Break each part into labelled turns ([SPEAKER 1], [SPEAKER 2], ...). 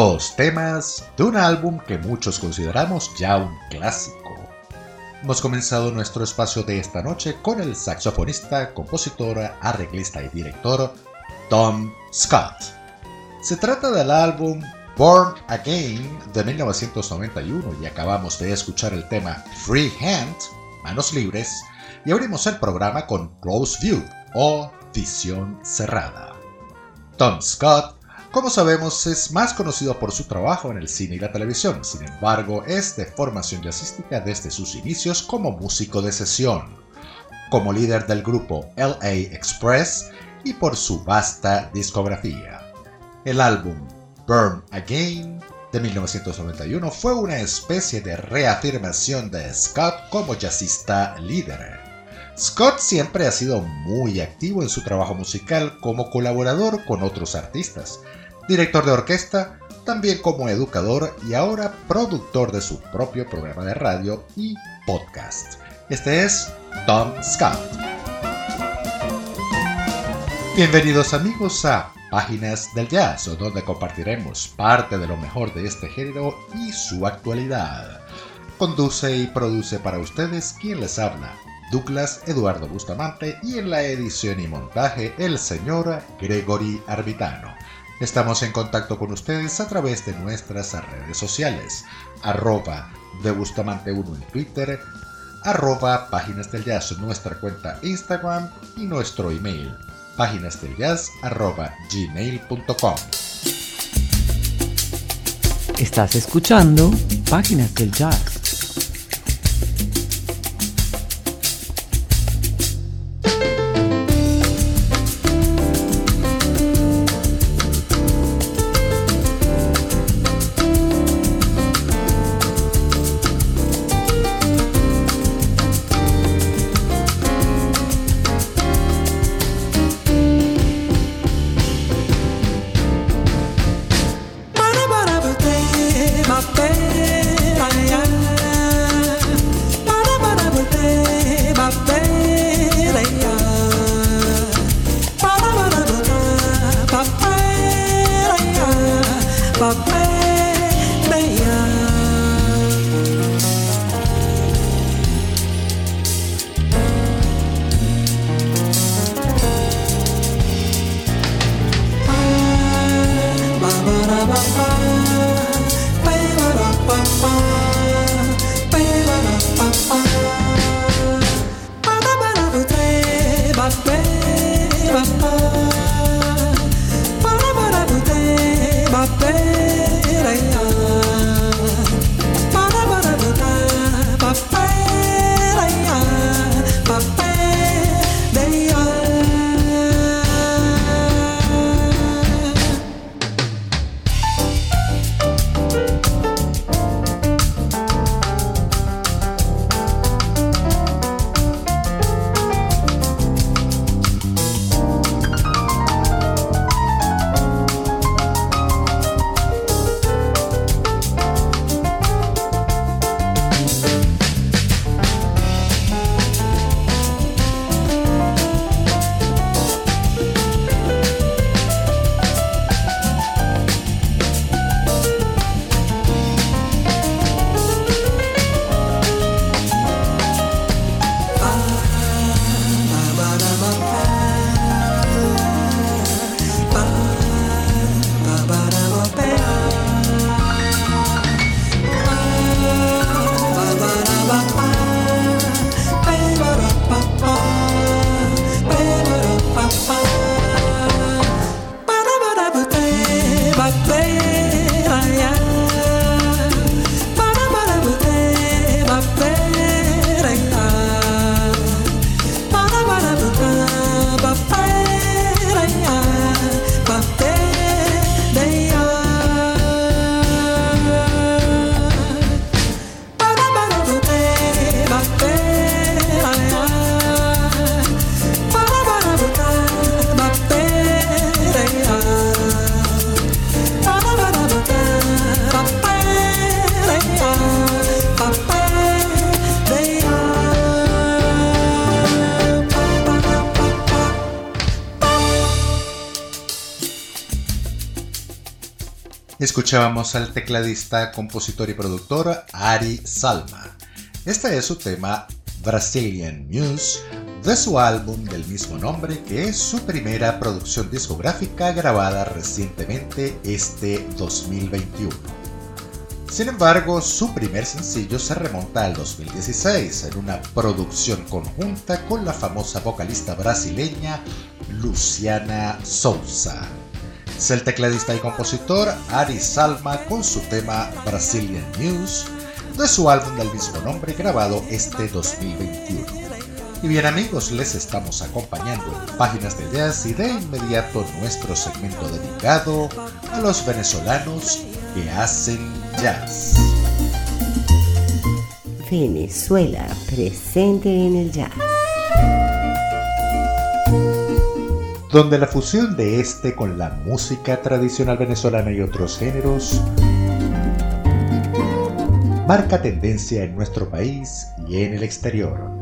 [SPEAKER 1] Dos temas de un álbum que muchos consideramos ya un clásico. Hemos comenzado nuestro espacio de esta noche con el saxofonista, compositor, arreglista y director Tom Scott. Se trata del álbum Born Again de 1991 y acabamos de escuchar el tema Free Hand, Manos Libres, y abrimos el programa con Close View o Visión Cerrada. Tom Scott como sabemos, es más conocido por su trabajo en el cine y la televisión, sin embargo, es de formación jazzística desde sus inicios como músico de sesión, como líder del grupo LA Express y por su vasta discografía. El álbum Burn Again de 1991 fue una especie de reafirmación de Scott como jazzista líder. Scott siempre ha sido muy activo en su trabajo musical como colaborador con otros artistas, director de orquesta, también como educador y ahora productor de su propio programa de radio y podcast. Este es Tom Scott. Bienvenidos amigos a Páginas del Jazz, donde compartiremos parte de lo mejor de este género y su actualidad. Conduce y produce para ustedes quien les habla, Douglas Eduardo Bustamante y en la edición y montaje el señor Gregory Arbitano. Estamos en contacto con ustedes a través de nuestras redes sociales, arroba de Bustamante 1 en Twitter, arroba Páginas del Jazz, nuestra cuenta Instagram y nuestro email, páginasdeljazz arroba gmail.com.
[SPEAKER 2] Estás escuchando Páginas del Jazz.
[SPEAKER 1] Escuchábamos al tecladista, compositor y productor Ari Salma. Este es su tema Brazilian Muse de su álbum del mismo nombre que es su primera producción discográfica grabada recientemente este 2021. Sin embargo, su primer sencillo se remonta al 2016 en una producción conjunta con la famosa vocalista brasileña Luciana Souza. Es el tecladista y compositor Ari Salma con su tema Brazilian News de su álbum del mismo nombre grabado este 2021. Y bien amigos, les estamos acompañando en Páginas de Jazz y de inmediato nuestro segmento dedicado a los venezolanos que hacen jazz.
[SPEAKER 3] Venezuela presente en el jazz.
[SPEAKER 1] Donde la fusión de este con la música tradicional venezolana y otros géneros marca tendencia en nuestro país y en el exterior.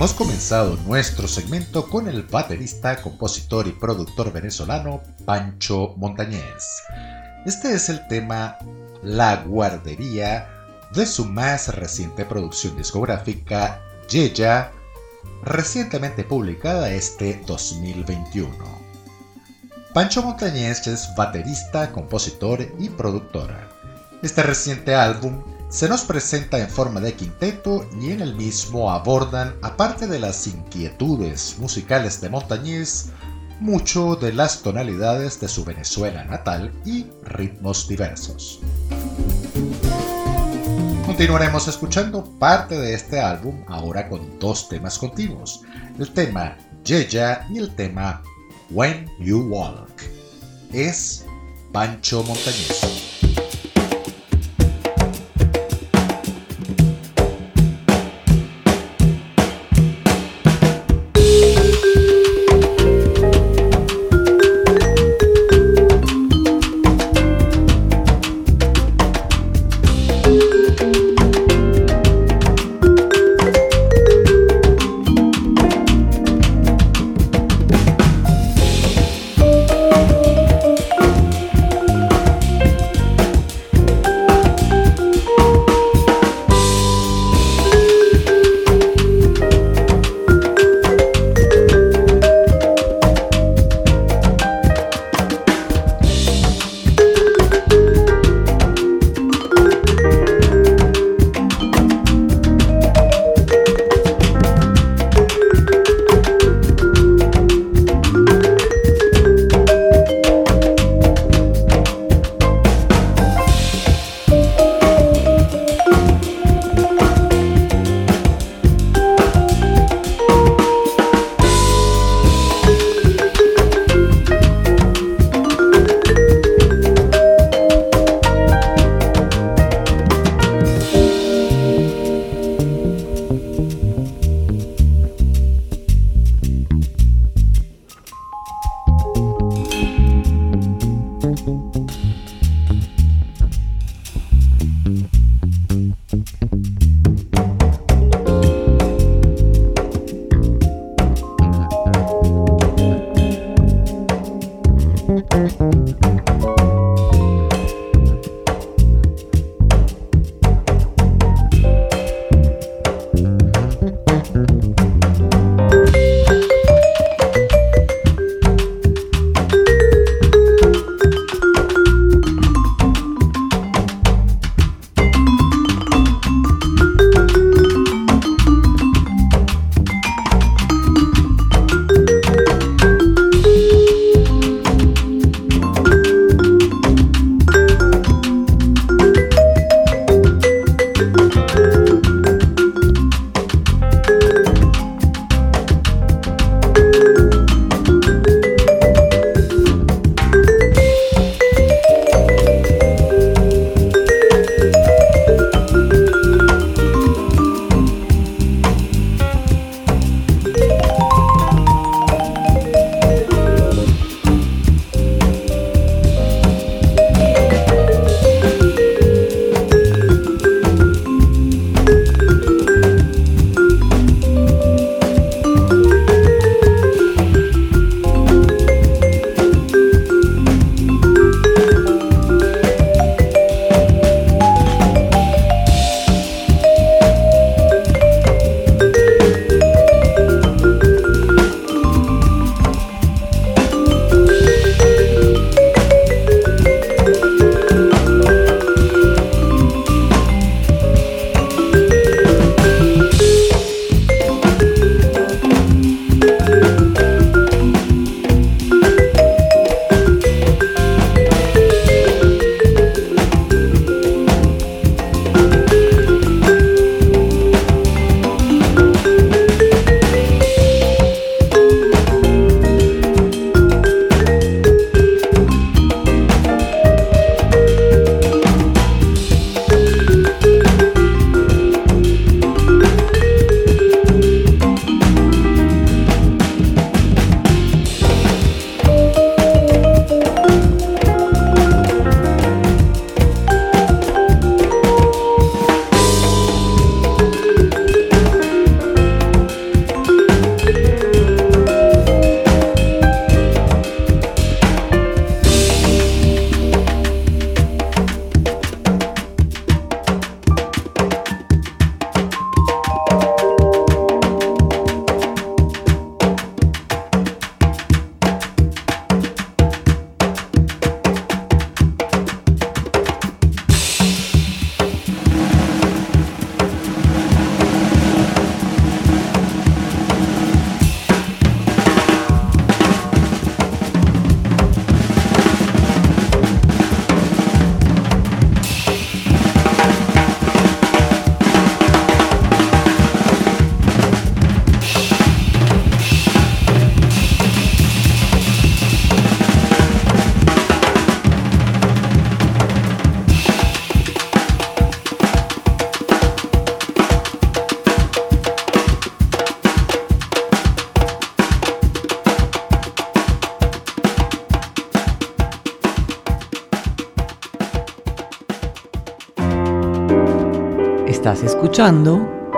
[SPEAKER 1] Hemos comenzado nuestro segmento con el baterista, compositor y productor venezolano Pancho Montañez. Este es el tema La Guardería de su más reciente producción discográfica Yeya, recientemente publicada este 2021. Pancho Montañez es baterista, compositor y productor. Este reciente álbum se nos presenta en forma de quinteto y en el mismo abordan, aparte de las inquietudes musicales de Montañez, mucho de las tonalidades de su Venezuela natal y ritmos diversos. Continuaremos escuchando parte de este álbum ahora con dos temas continuos, el tema Yeya y el tema When You Walk. Es Pancho Montañez.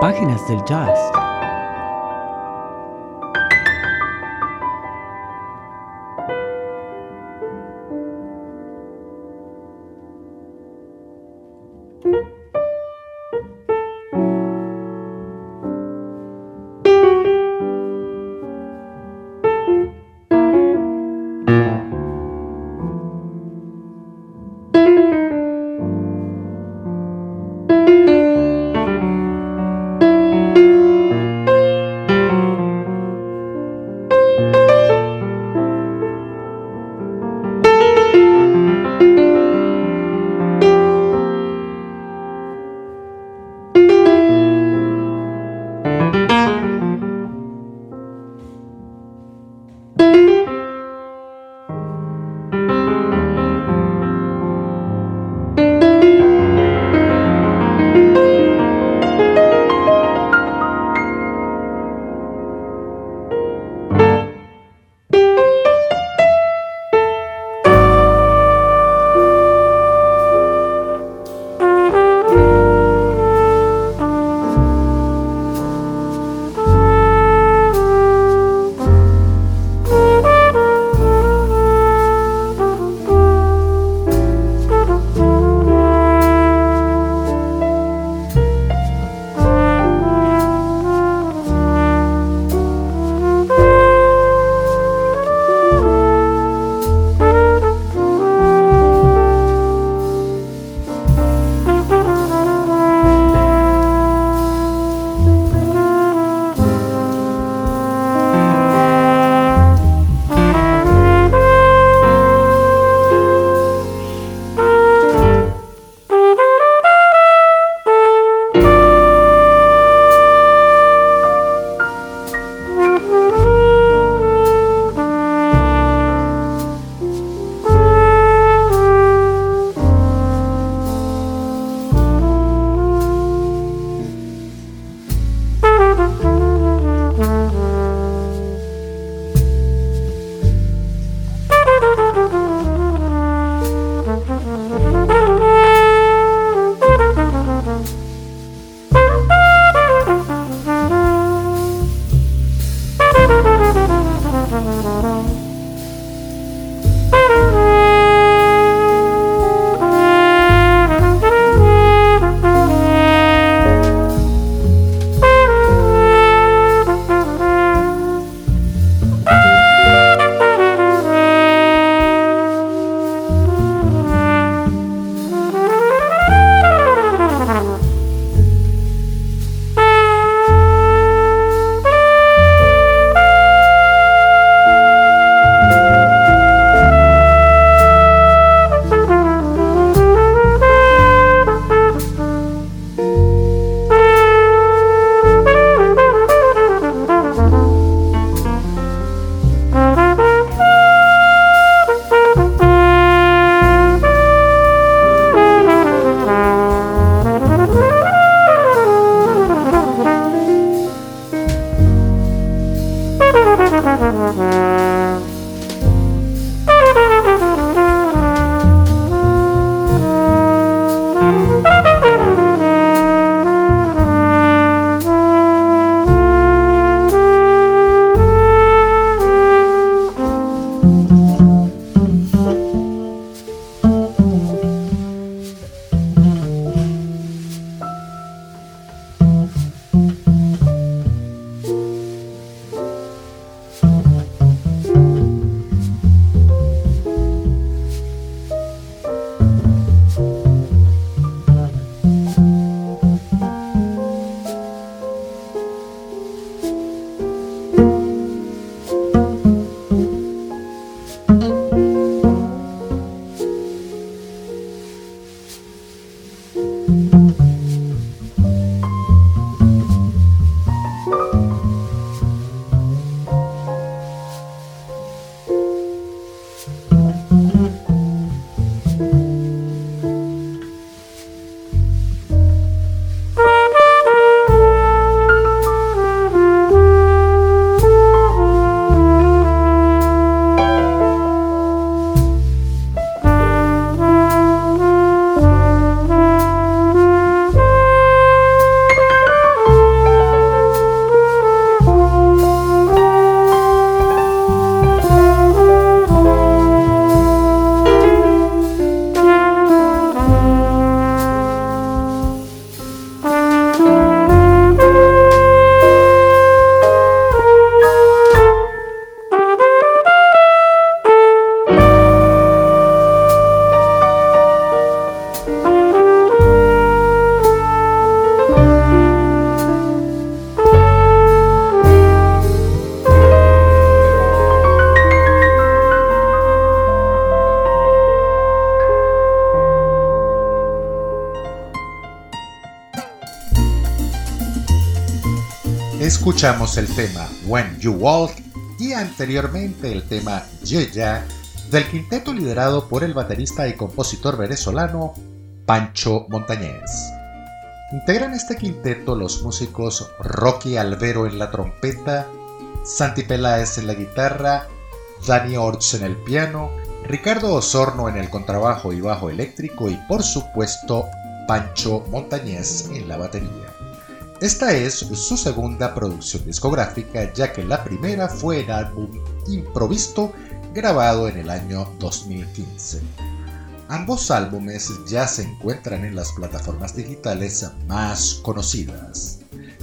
[SPEAKER 4] Páginas del Jazz.
[SPEAKER 1] Escuchamos el tema When You Walk y anteriormente el tema Yeya del quinteto liderado por el baterista y compositor venezolano Pancho Montañez. Integran este quinteto los músicos Rocky Alvero en la trompeta, Santi Peláez en la guitarra, Dani Orts en el piano, Ricardo Osorno en el contrabajo y bajo eléctrico y por supuesto Pancho Montañez en la batería. Esta es su segunda producción discográfica ya que la primera fue el álbum Improvisto grabado en el año 2015. Ambos álbumes ya se encuentran en las plataformas digitales más conocidas.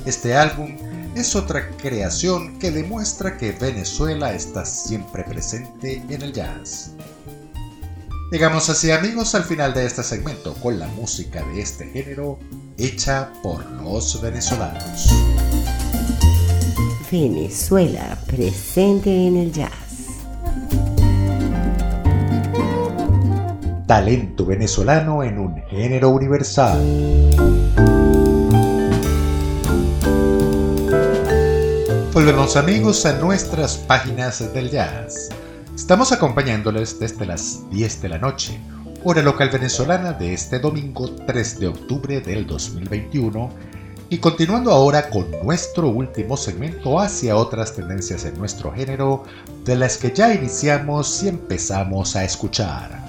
[SPEAKER 1] Este álbum es otra creación que demuestra que Venezuela está siempre presente en el jazz. Llegamos así amigos al final de este segmento con la música de este género hecha por los venezolanos.
[SPEAKER 3] Venezuela presente en el jazz.
[SPEAKER 1] Talento venezolano en un género universal. Volvemos amigos a nuestras páginas del jazz. Estamos acompañándoles desde las 10 de la noche, hora local venezolana de este domingo 3 de octubre del 2021 y continuando ahora con nuestro último segmento hacia otras tendencias en nuestro género de las que ya iniciamos y empezamos a escuchar.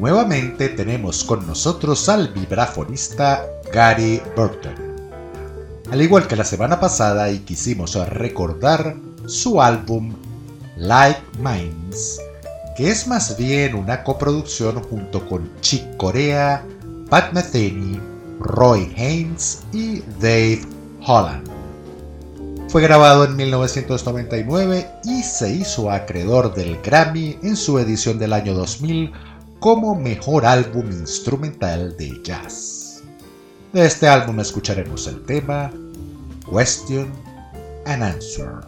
[SPEAKER 1] Nuevamente tenemos con nosotros al vibrafonista Gary Burton. Al igual que la semana pasada y quisimos recordar su álbum Like Minds, que es más bien una coproducción junto con Chick Corea, Pat Metheny, Roy Haynes y Dave Holland. Fue grabado en 1999 y se hizo acreedor del Grammy en su edición del año 2000 como mejor álbum instrumental de jazz. De este álbum escucharemos el tema Question and Answer.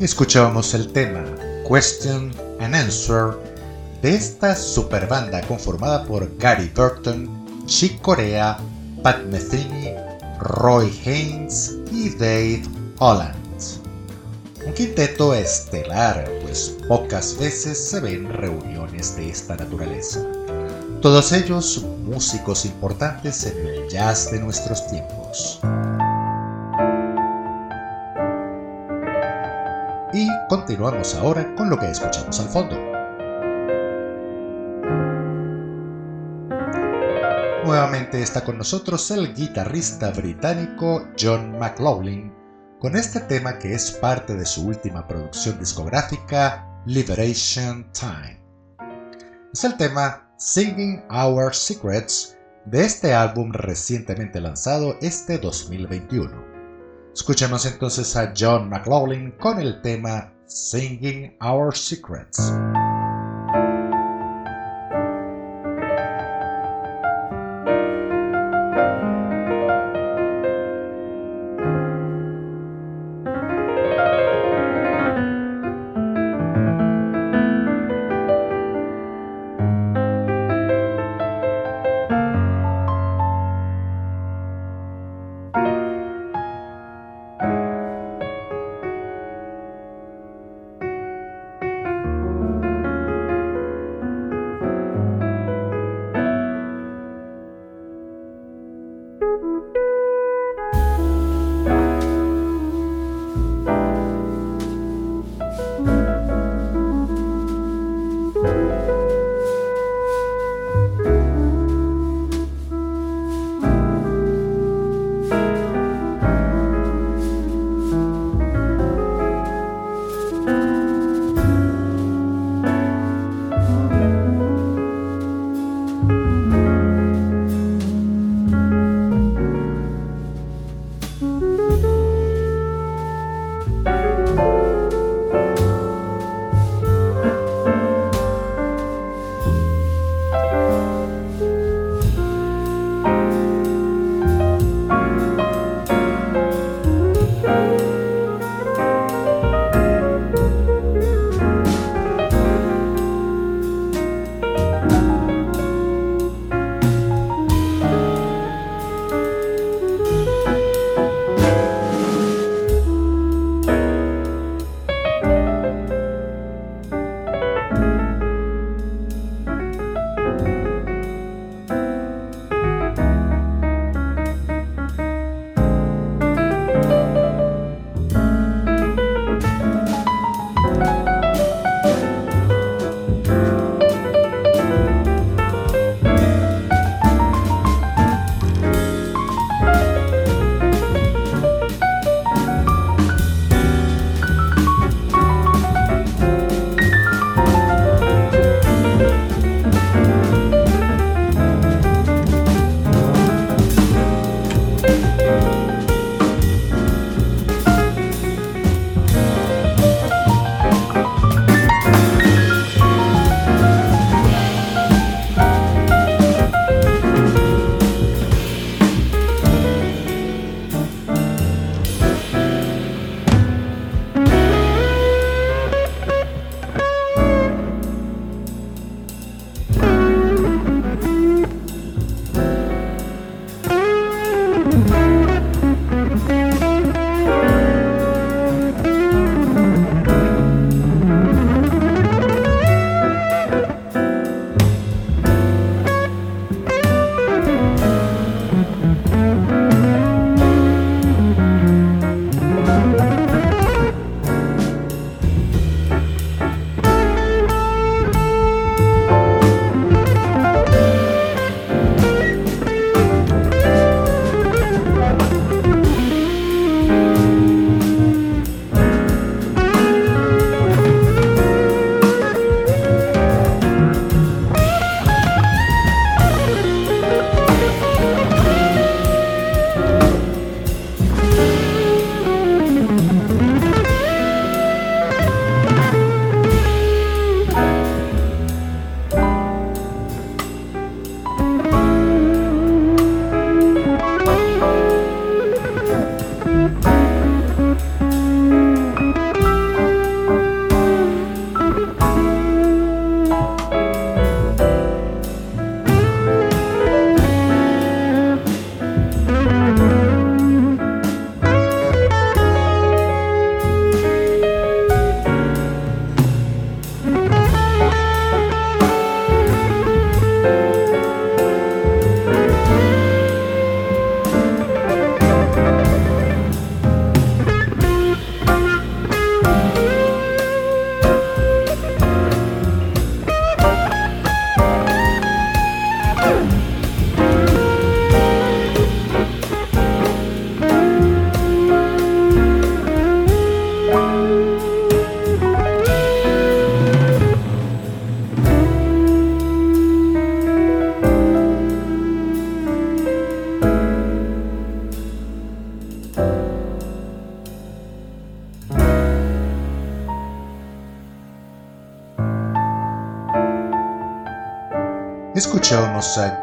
[SPEAKER 1] Escuchábamos el tema Question and Answer de esta superbanda conformada por Gary Burton, Chick Corea, Pat Metheny, Roy Haynes y Dave Holland. Un quinteto estelar, pues pocas veces se ven reuniones de esta naturaleza. Todos ellos músicos importantes en el jazz de nuestros tiempos. Y continuamos ahora con lo que escuchamos al fondo. Nuevamente está con nosotros el guitarrista británico John McLaughlin con este tema que es parte de su última producción discográfica Liberation Time. Es el tema Singing Our Secrets de este álbum recientemente lanzado este 2021. Escuchemos entonces a John McLaughlin con el tema Singing Our Secrets.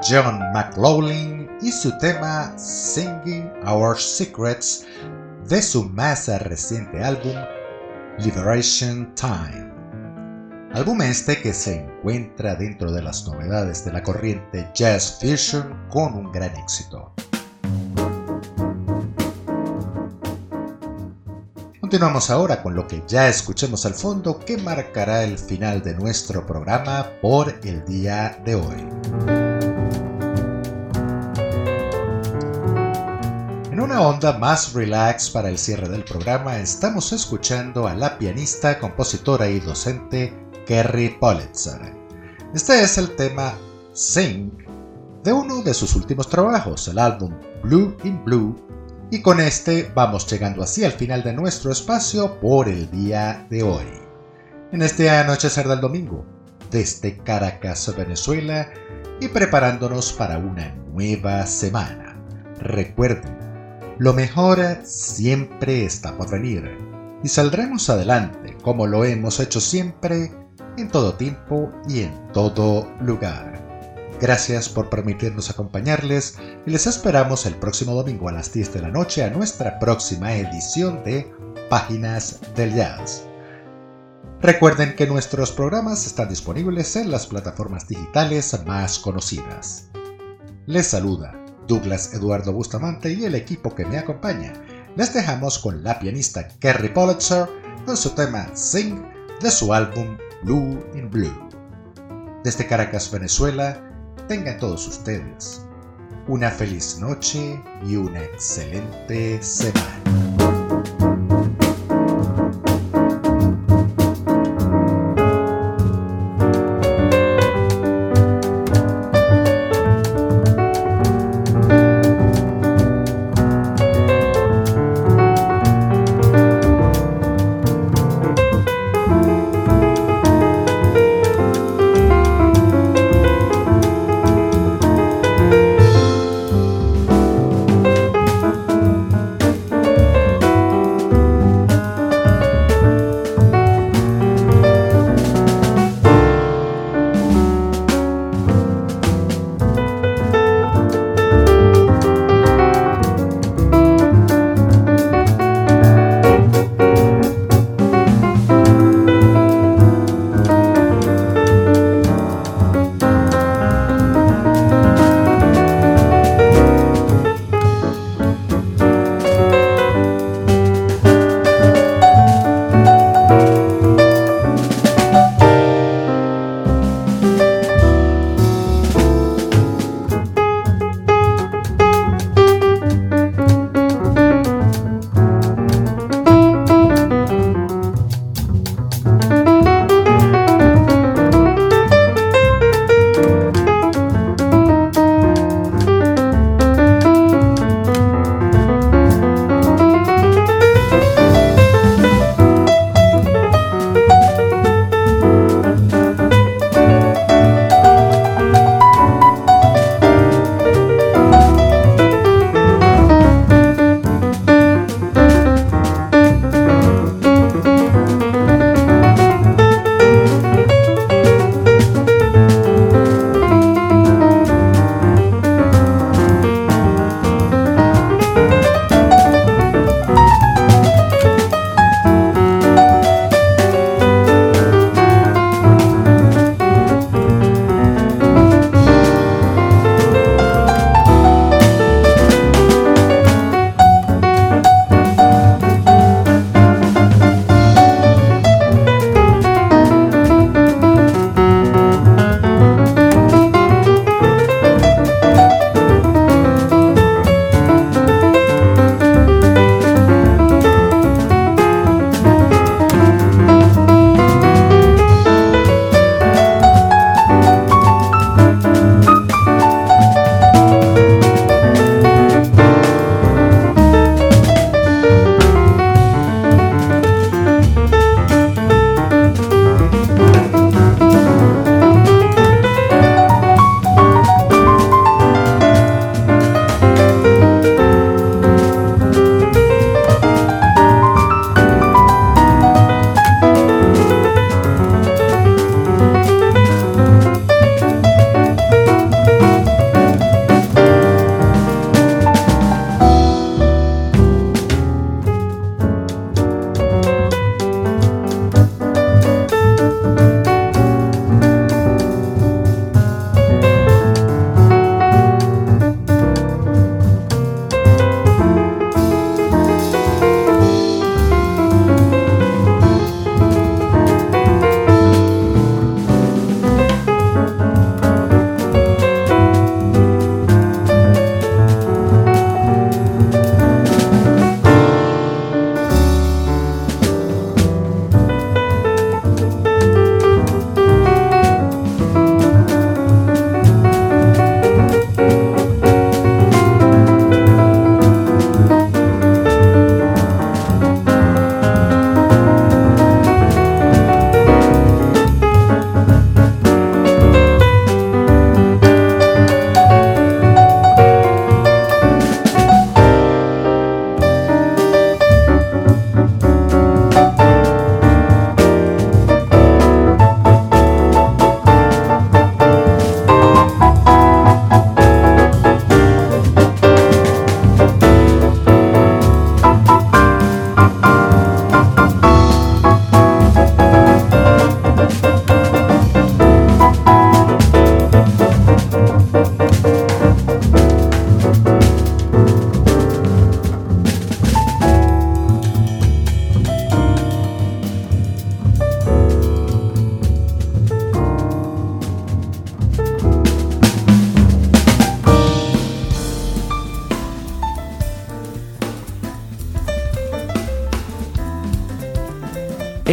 [SPEAKER 1] John McLaughlin y su tema Singing Our Secrets de su más reciente álbum Liberation Time. Álbum este que se encuentra dentro de las novedades de la corriente Jazz Fusion con un gran éxito. Continuamos ahora con lo que ya escuchemos al fondo que marcará el final de nuestro programa por el día de hoy. Una onda más relax para el cierre del programa estamos escuchando a la pianista, compositora y docente Kerry Politzer. Este es el tema Sing de uno de sus últimos trabajos, el álbum Blue in Blue y con este vamos llegando así al final de nuestro espacio por el día de hoy. En este anochecer del domingo, desde Caracas, Venezuela, y preparándonos para una nueva semana. Recuerden, lo mejor siempre está por venir y saldremos adelante como lo hemos hecho siempre, en todo tiempo y en todo lugar. Gracias por permitirnos acompañarles y les esperamos el próximo domingo a las 10 de la noche a nuestra próxima edición de Páginas del Jazz. Recuerden que nuestros programas están disponibles en las plataformas digitales más conocidas. Les saluda Douglas Eduardo Bustamante y el equipo que me acompaña. Les dejamos con la pianista Kerry Politzer con su tema Sing de su álbum Blue in Blue. Desde Caracas, Venezuela, tengan todos ustedes una feliz noche y una excelente semana.